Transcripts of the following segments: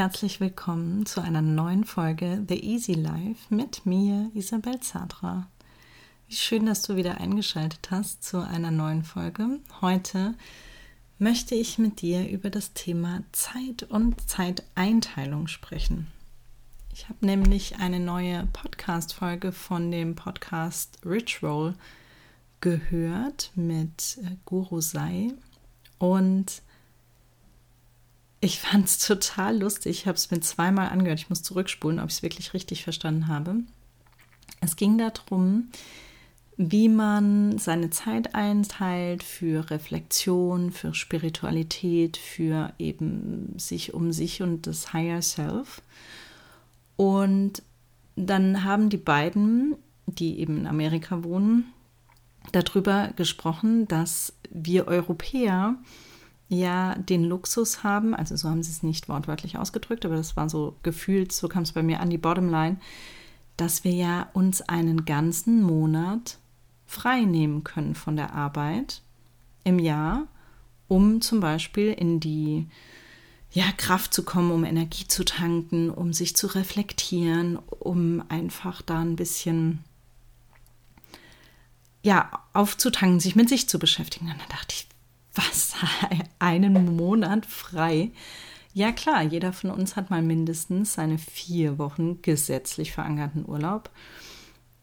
herzlich willkommen zu einer neuen Folge The Easy Life mit mir, Isabel Zadra. Wie schön, dass du wieder eingeschaltet hast zu einer neuen Folge. Heute möchte ich mit dir über das Thema Zeit und Zeiteinteilung sprechen. Ich habe nämlich eine neue Podcast-Folge von dem Podcast Rich Roll gehört mit äh, Guru Sai und ich fand es total lustig. Ich habe es mir zweimal angehört. Ich muss zurückspulen, ob ich es wirklich richtig verstanden habe. Es ging darum, wie man seine Zeit einteilt für Reflexion, für Spiritualität, für eben sich um sich und das Higher Self. Und dann haben die beiden, die eben in Amerika wohnen, darüber gesprochen, dass wir Europäer ja den Luxus haben, also so haben sie es nicht wortwörtlich ausgedrückt, aber das war so gefühlt, so kam es bei mir an die Bottomline, dass wir ja uns einen ganzen Monat frei nehmen können von der Arbeit im Jahr, um zum Beispiel in die ja, Kraft zu kommen, um Energie zu tanken, um sich zu reflektieren, um einfach da ein bisschen ja, aufzutanken, sich mit sich zu beschäftigen. Und dann dachte ich, was, einen Monat frei? Ja klar, jeder von uns hat mal mindestens seine vier Wochen gesetzlich verankerten Urlaub.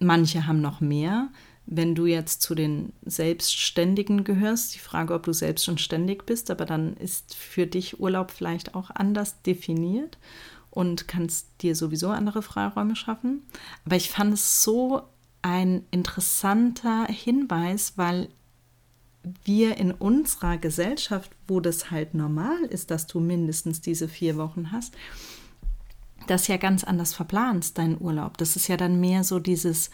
Manche haben noch mehr. Wenn du jetzt zu den Selbstständigen gehörst, die Frage, ob du selbst und ständig bist, aber dann ist für dich Urlaub vielleicht auch anders definiert und kannst dir sowieso andere Freiräume schaffen. Aber ich fand es so ein interessanter Hinweis, weil wir in unserer Gesellschaft, wo das halt normal ist, dass du mindestens diese vier Wochen hast, das ja ganz anders verplanst, deinen Urlaub. Das ist ja dann mehr so dieses,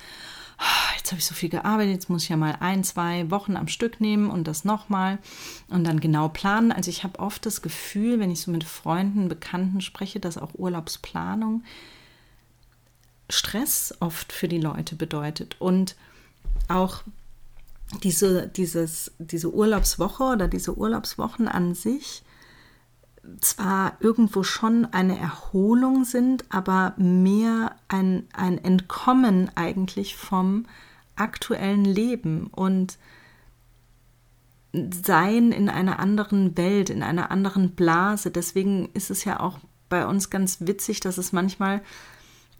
oh, jetzt habe ich so viel gearbeitet, jetzt muss ich ja mal ein, zwei Wochen am Stück nehmen und das nochmal und dann genau planen. Also ich habe oft das Gefühl, wenn ich so mit Freunden, Bekannten spreche, dass auch Urlaubsplanung Stress oft für die Leute bedeutet und auch diese, dieses, diese Urlaubswoche oder diese Urlaubswochen an sich zwar irgendwo schon eine Erholung sind, aber mehr ein, ein Entkommen eigentlich vom aktuellen Leben und sein in einer anderen Welt, in einer anderen Blase. Deswegen ist es ja auch bei uns ganz witzig, dass es manchmal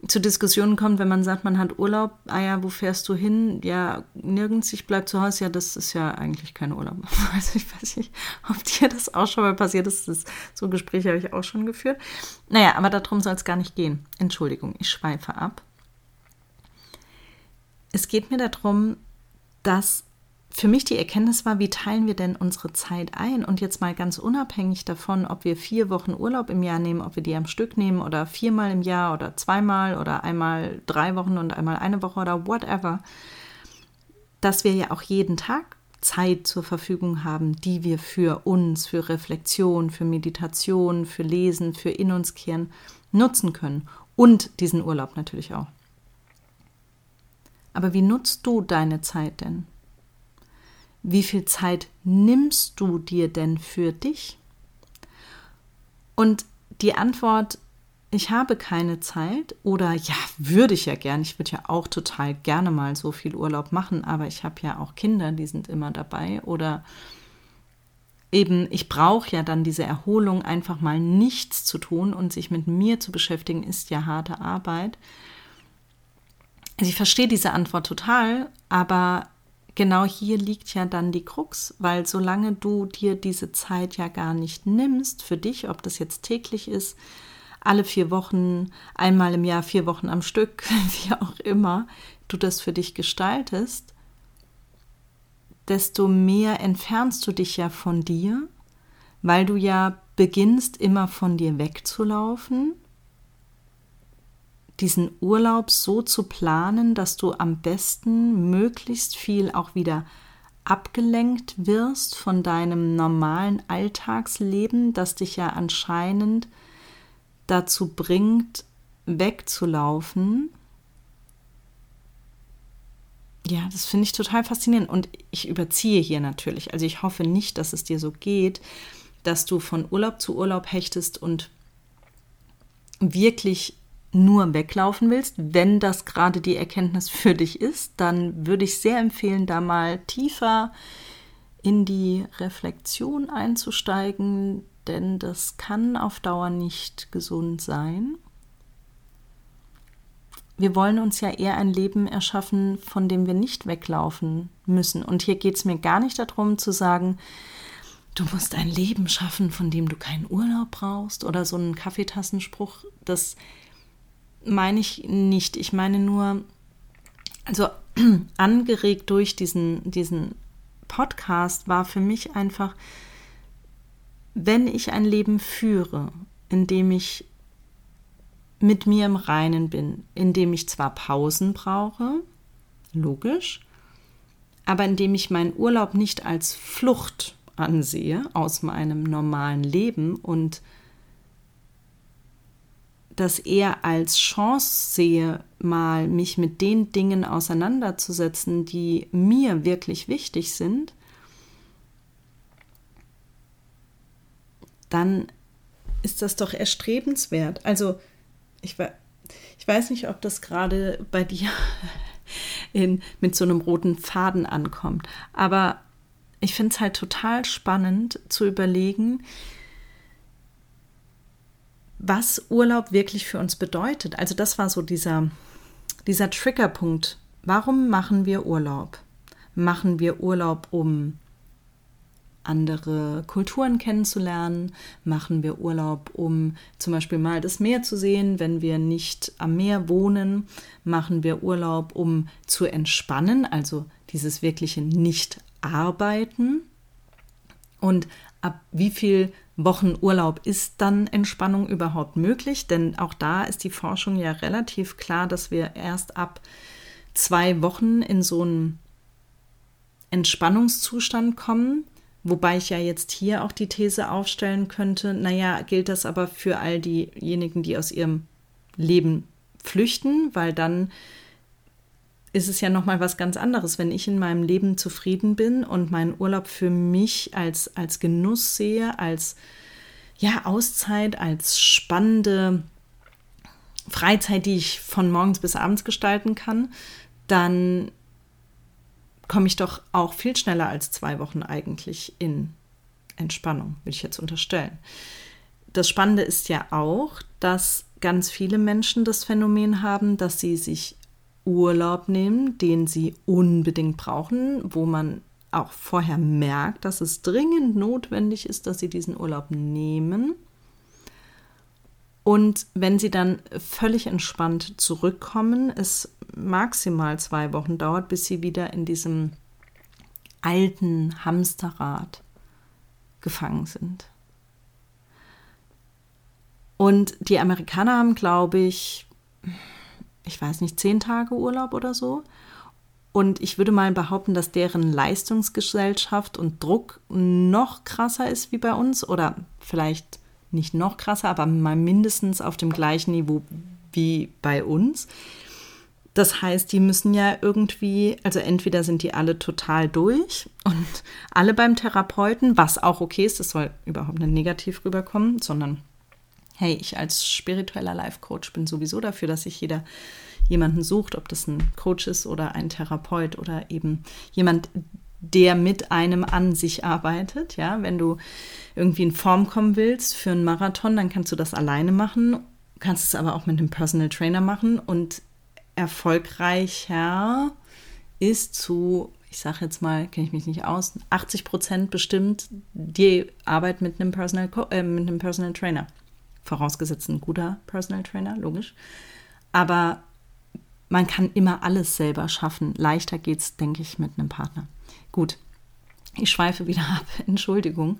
zu Diskussionen kommt, wenn man sagt, man hat Urlaub, ah ja, wo fährst du hin? Ja, nirgends, ich bleib zu Hause. Ja, das ist ja eigentlich kein Urlaub. Also ich weiß nicht, ob dir das auch schon mal passiert ist. Das, so Gespräche habe ich auch schon geführt. Naja, aber darum soll es gar nicht gehen. Entschuldigung, ich schweife ab. Es geht mir darum, dass für mich die Erkenntnis war, wie teilen wir denn unsere Zeit ein? Und jetzt mal ganz unabhängig davon, ob wir vier Wochen Urlaub im Jahr nehmen, ob wir die am Stück nehmen oder viermal im Jahr oder zweimal oder einmal drei Wochen und einmal eine Woche oder whatever, dass wir ja auch jeden Tag Zeit zur Verfügung haben, die wir für uns, für Reflexion, für Meditation, für Lesen, für In uns kehren nutzen können. Und diesen Urlaub natürlich auch. Aber wie nutzt du deine Zeit denn? Wie viel Zeit nimmst du dir denn für dich? Und die Antwort, ich habe keine Zeit oder ja, würde ich ja gern. Ich würde ja auch total gerne mal so viel Urlaub machen, aber ich habe ja auch Kinder, die sind immer dabei oder eben, ich brauche ja dann diese Erholung, einfach mal nichts zu tun und sich mit mir zu beschäftigen, ist ja harte Arbeit. Also ich verstehe diese Antwort total, aber genau hier liegt ja dann die Krux, weil solange du dir diese Zeit ja gar nicht nimmst für dich, ob das jetzt täglich ist, alle vier Wochen, einmal im Jahr, vier Wochen am Stück, wie auch immer du das für dich gestaltest, desto mehr entfernst du dich ja von dir, weil du ja beginnst immer von dir wegzulaufen diesen Urlaub so zu planen, dass du am besten möglichst viel auch wieder abgelenkt wirst von deinem normalen Alltagsleben, das dich ja anscheinend dazu bringt, wegzulaufen. Ja, das finde ich total faszinierend und ich überziehe hier natürlich. Also ich hoffe nicht, dass es dir so geht, dass du von Urlaub zu Urlaub hechtest und wirklich nur weglaufen willst, wenn das gerade die Erkenntnis für dich ist, dann würde ich sehr empfehlen, da mal tiefer in die Reflexion einzusteigen, denn das kann auf Dauer nicht gesund sein. Wir wollen uns ja eher ein Leben erschaffen, von dem wir nicht weglaufen müssen. Und hier geht es mir gar nicht darum zu sagen, du musst ein Leben schaffen, von dem du keinen Urlaub brauchst oder so einen Kaffeetassenspruch. Das meine ich nicht. Ich meine nur, also angeregt durch diesen, diesen Podcast war für mich einfach, wenn ich ein Leben führe, in dem ich mit mir im Reinen bin, in dem ich zwar Pausen brauche, logisch, aber in dem ich meinen Urlaub nicht als Flucht ansehe aus meinem normalen Leben und das eher als Chance sehe, mal mich mit den Dingen auseinanderzusetzen, die mir wirklich wichtig sind, dann ist das doch erstrebenswert. Also ich, ich weiß nicht, ob das gerade bei dir in, mit so einem roten Faden ankommt, aber ich finde es halt total spannend zu überlegen, was Urlaub wirklich für uns bedeutet. Also das war so dieser, dieser Triggerpunkt. Warum machen wir Urlaub? Machen wir Urlaub, um andere Kulturen kennenzulernen? Machen wir Urlaub, um zum Beispiel mal das Meer zu sehen, wenn wir nicht am Meer wohnen? Machen wir Urlaub, um zu entspannen, also dieses wirkliche Nicht-Arbeiten? Und ab wie viel Wochen Urlaub ist dann Entspannung überhaupt möglich? Denn auch da ist die Forschung ja relativ klar, dass wir erst ab zwei Wochen in so einen Entspannungszustand kommen. Wobei ich ja jetzt hier auch die These aufstellen könnte, naja, gilt das aber für all diejenigen, die aus ihrem Leben flüchten, weil dann ist es ja noch mal was ganz anderes, wenn ich in meinem Leben zufrieden bin und meinen Urlaub für mich als als Genuss sehe, als ja Auszeit, als spannende Freizeit, die ich von morgens bis abends gestalten kann, dann komme ich doch auch viel schneller als zwei Wochen eigentlich in Entspannung, würde ich jetzt unterstellen. Das Spannende ist ja auch, dass ganz viele Menschen das Phänomen haben, dass sie sich Urlaub nehmen, den sie unbedingt brauchen, wo man auch vorher merkt, dass es dringend notwendig ist, dass sie diesen Urlaub nehmen. Und wenn sie dann völlig entspannt zurückkommen, es maximal zwei Wochen dauert, bis sie wieder in diesem alten Hamsterrad gefangen sind. Und die Amerikaner haben, glaube ich, ich weiß nicht, zehn Tage Urlaub oder so. Und ich würde mal behaupten, dass deren Leistungsgesellschaft und Druck noch krasser ist wie bei uns oder vielleicht nicht noch krasser, aber mal mindestens auf dem gleichen Niveau wie bei uns. Das heißt, die müssen ja irgendwie, also entweder sind die alle total durch und alle beim Therapeuten, was auch okay ist, das soll überhaupt nicht negativ rüberkommen, sondern hey, ich als spiritueller Life-Coach bin sowieso dafür, dass sich jeder jemanden sucht, ob das ein Coach ist oder ein Therapeut oder eben jemand, der mit einem an sich arbeitet. Ja, wenn du irgendwie in Form kommen willst für einen Marathon, dann kannst du das alleine machen, kannst es aber auch mit einem Personal Trainer machen und erfolgreicher ist zu, ich sage jetzt mal, kenne ich mich nicht aus, 80 Prozent bestimmt die Arbeit mit einem Personal, äh, mit einem Personal Trainer. Vorausgesetzt ein guter Personal Trainer, logisch. Aber man kann immer alles selber schaffen. Leichter geht es, denke ich, mit einem Partner. Gut, ich schweife wieder ab. Entschuldigung.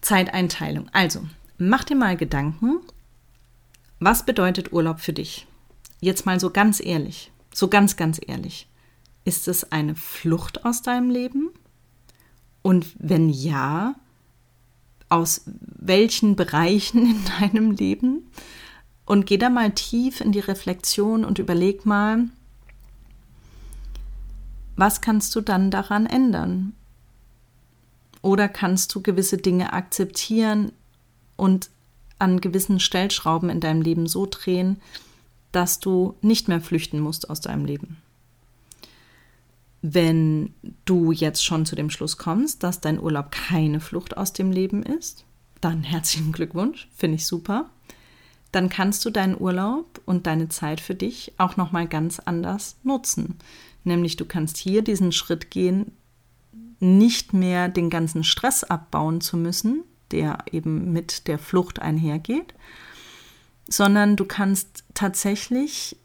Zeiteinteilung. Also, mach dir mal Gedanken, was bedeutet Urlaub für dich? Jetzt mal so ganz ehrlich, so ganz, ganz ehrlich. Ist es eine Flucht aus deinem Leben? Und wenn ja, aus welchen Bereichen in deinem Leben? Und geh da mal tief in die Reflexion und überleg mal, was kannst du dann daran ändern? Oder kannst du gewisse Dinge akzeptieren und an gewissen Stellschrauben in deinem Leben so drehen, dass du nicht mehr flüchten musst aus deinem Leben. Wenn du jetzt schon zu dem Schluss kommst, dass dein Urlaub keine Flucht aus dem Leben ist, dann herzlichen Glückwunsch, finde ich super. Dann kannst du deinen Urlaub und deine Zeit für dich auch noch mal ganz anders nutzen. Nämlich du kannst hier diesen Schritt gehen, nicht mehr den ganzen Stress abbauen zu müssen, der eben mit der Flucht einhergeht, sondern du kannst tatsächlich,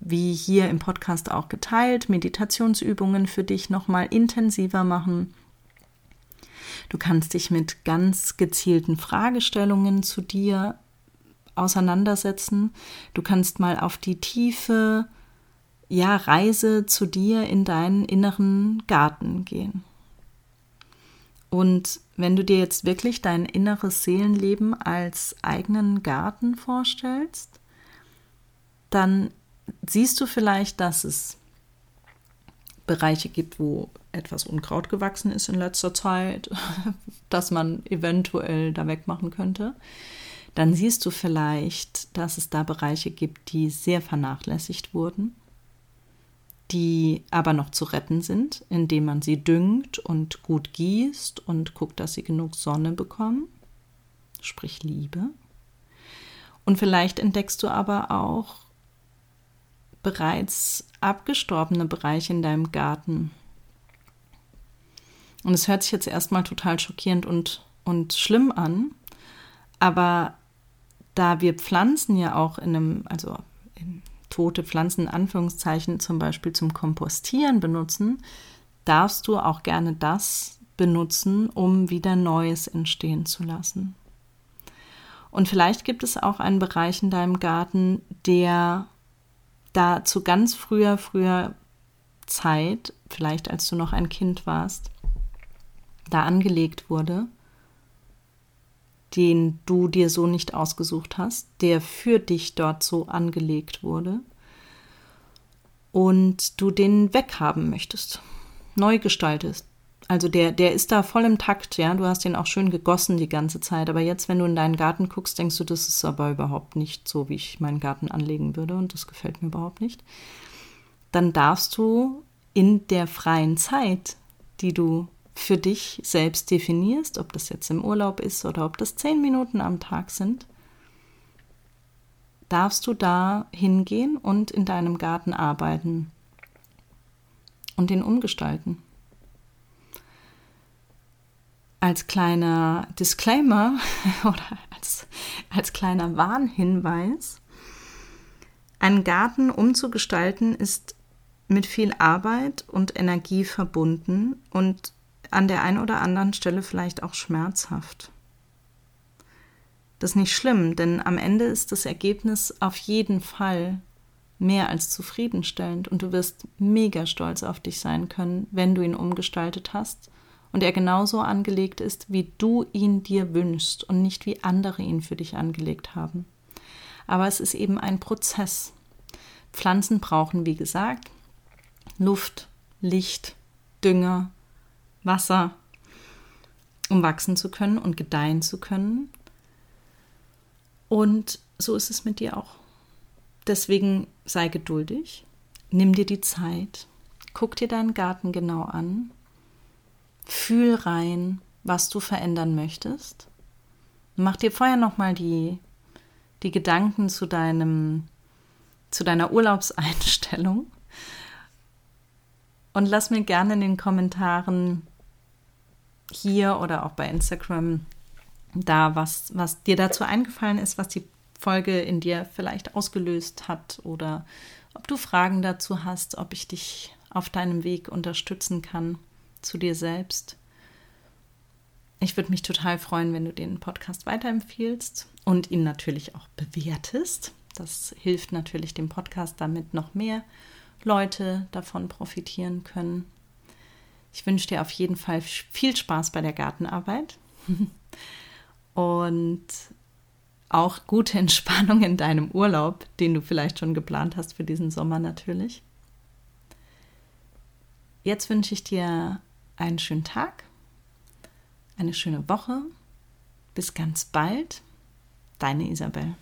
wie hier im Podcast auch geteilt, Meditationsübungen für dich nochmal intensiver machen. Du kannst dich mit ganz gezielten Fragestellungen zu dir auseinandersetzen. Du kannst mal auf die tiefe ja, Reise zu dir in deinen inneren Garten gehen. Und wenn du dir jetzt wirklich dein inneres Seelenleben als eigenen Garten vorstellst, dann siehst du vielleicht, dass es Bereiche gibt, wo etwas Unkraut gewachsen ist in letzter Zeit, das man eventuell da wegmachen könnte. Dann siehst du vielleicht, dass es da Bereiche gibt, die sehr vernachlässigt wurden die aber noch zu retten sind, indem man sie düngt und gut gießt und guckt, dass sie genug Sonne bekommen, sprich Liebe. Und vielleicht entdeckst du aber auch bereits abgestorbene Bereiche in deinem Garten. Und es hört sich jetzt erstmal total schockierend und, und schlimm an, aber da wir Pflanzen ja auch in einem, also in tote Pflanzen in Anführungszeichen zum Beispiel zum Kompostieren benutzen, darfst du auch gerne das benutzen, um wieder Neues entstehen zu lassen. Und vielleicht gibt es auch einen Bereich in deinem Garten, der da zu ganz früher, früher Zeit, vielleicht als du noch ein Kind warst, da angelegt wurde den du dir so nicht ausgesucht hast, der für dich dort so angelegt wurde und du den weghaben möchtest, neu gestaltest. Also der, der ist da voll im Takt, ja. Du hast den auch schön gegossen die ganze Zeit. Aber jetzt, wenn du in deinen Garten guckst, denkst du, das ist aber überhaupt nicht so, wie ich meinen Garten anlegen würde und das gefällt mir überhaupt nicht. Dann darfst du in der freien Zeit, die du für dich selbst definierst, ob das jetzt im Urlaub ist oder ob das zehn Minuten am Tag sind, darfst du da hingehen und in deinem Garten arbeiten und ihn umgestalten. Als kleiner Disclaimer oder als, als kleiner Warnhinweis, einen Garten umzugestalten ist mit viel Arbeit und Energie verbunden und an der einen oder anderen Stelle vielleicht auch schmerzhaft. Das ist nicht schlimm, denn am Ende ist das Ergebnis auf jeden Fall mehr als zufriedenstellend und du wirst mega stolz auf dich sein können, wenn du ihn umgestaltet hast und er genauso angelegt ist, wie du ihn dir wünschst und nicht wie andere ihn für dich angelegt haben. Aber es ist eben ein Prozess. Pflanzen brauchen, wie gesagt, Luft, Licht, Dünger, Wasser, um wachsen zu können und gedeihen zu können. Und so ist es mit dir auch. Deswegen sei geduldig, nimm dir die Zeit, guck dir deinen Garten genau an, fühl rein, was du verändern möchtest. Mach dir vorher nochmal die, die Gedanken zu deinem, zu deiner Urlaubseinstellung und lass mir gerne in den Kommentaren hier oder auch bei Instagram da, was, was dir dazu eingefallen ist, was die Folge in dir vielleicht ausgelöst hat oder ob du Fragen dazu hast, ob ich dich auf deinem Weg unterstützen kann zu dir selbst. Ich würde mich total freuen, wenn du den Podcast weiterempfiehlst und ihn natürlich auch bewertest. Das hilft natürlich dem Podcast, damit noch mehr Leute davon profitieren können. Ich wünsche dir auf jeden Fall viel Spaß bei der Gartenarbeit und auch gute Entspannung in deinem Urlaub, den du vielleicht schon geplant hast für diesen Sommer natürlich. Jetzt wünsche ich dir einen schönen Tag, eine schöne Woche. Bis ganz bald. Deine Isabel.